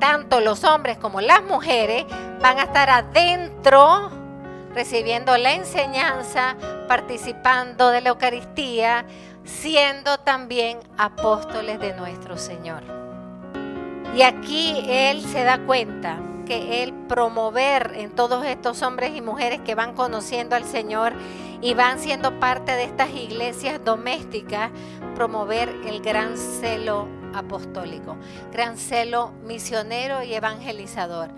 tanto los hombres como las mujeres van a estar adentro recibiendo la enseñanza, participando de la Eucaristía, siendo también apóstoles de nuestro Señor. Y aquí Él se da cuenta que Él promover en todos estos hombres y mujeres que van conociendo al Señor y van siendo parte de estas iglesias domésticas, promover el gran celo apostólico, gran celo misionero y evangelizador.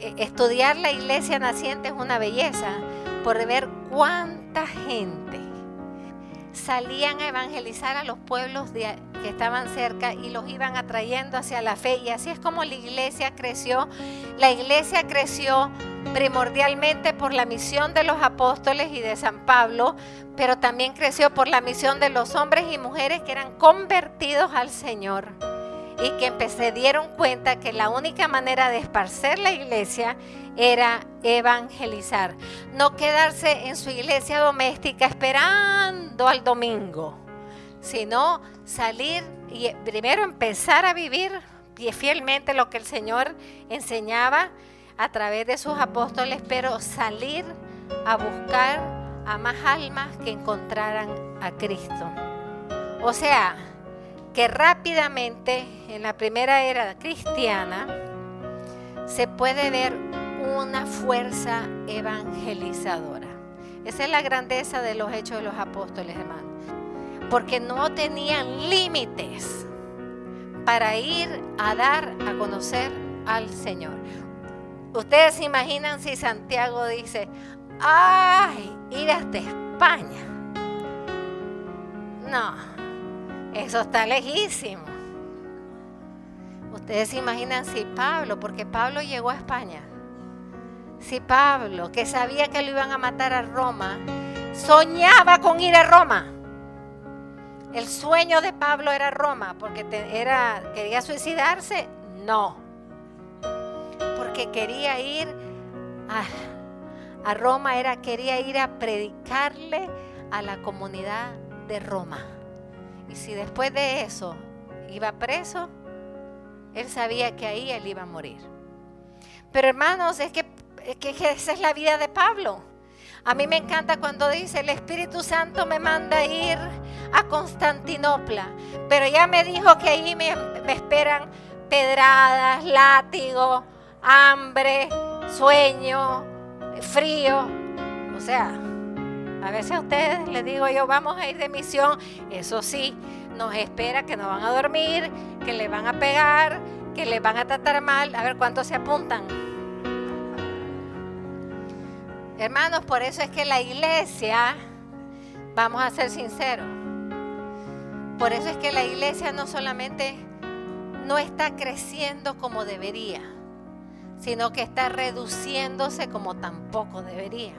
E, estudiar la iglesia naciente es una belleza por ver cuánta gente salían a evangelizar a los pueblos que estaban cerca y los iban atrayendo hacia la fe. Y así es como la iglesia creció. La iglesia creció primordialmente por la misión de los apóstoles y de San Pablo, pero también creció por la misión de los hombres y mujeres que eran convertidos al Señor y que se dieron cuenta que la única manera de esparcer la iglesia era evangelizar, no quedarse en su iglesia doméstica esperando al domingo, sino salir y primero empezar a vivir fielmente lo que el Señor enseñaba a través de sus apóstoles, pero salir a buscar a más almas que encontraran a Cristo. O sea, que rápidamente en la primera era cristiana se puede ver una fuerza evangelizadora. Esa es la grandeza de los hechos de los apóstoles, hermanos. Porque no tenían límites para ir a dar a conocer al Señor. Ustedes se imaginan si Santiago dice, ay, ir hasta España. No, eso está lejísimo. Ustedes se imaginan si Pablo, porque Pablo llegó a España, si Pablo, que sabía que lo iban a matar a Roma, soñaba con ir a Roma. El sueño de Pablo era Roma, porque era, quería suicidarse, no. Porque quería ir a, Roma, era, quería ir a predicarle a la comunidad de Roma. Y si después de eso iba preso, él sabía que ahí él iba a morir. Pero hermanos, es que, esa es la vida de Pablo. A mí me encanta cuando dice, el Espíritu Santo me manda ir a Constantinopla, pero ya me dijo que ahí me, me esperan pedradas, látigo, hambre, sueño, frío. O sea, a veces a ustedes les digo yo, vamos a ir de misión. Eso sí, nos espera que nos van a dormir, que le van a pegar, que le van a tratar mal. A ver cuántos se apuntan. Hermanos, por eso es que la iglesia, vamos a ser sinceros, por eso es que la iglesia no solamente no está creciendo como debería, sino que está reduciéndose como tampoco debería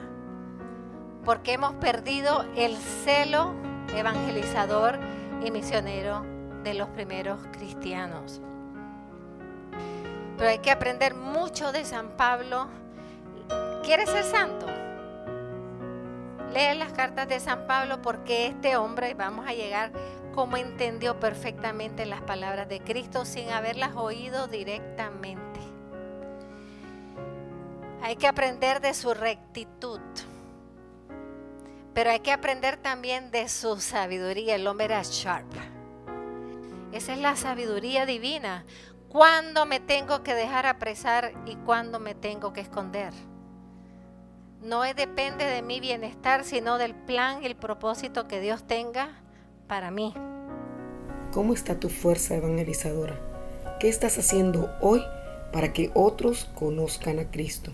porque hemos perdido el celo evangelizador y misionero de los primeros cristianos. Pero hay que aprender mucho de San Pablo. ¿Quieres ser santo? Lee las cartas de San Pablo porque este hombre, vamos a llegar como entendió perfectamente las palabras de Cristo sin haberlas oído directamente. Hay que aprender de su rectitud. Pero hay que aprender también de su sabiduría. El hombre era sharp. Esa es la sabiduría divina. ¿Cuándo me tengo que dejar apresar y cuándo me tengo que esconder? No depende de mi bienestar, sino del plan y el propósito que Dios tenga para mí. ¿Cómo está tu fuerza evangelizadora? ¿Qué estás haciendo hoy para que otros conozcan a Cristo?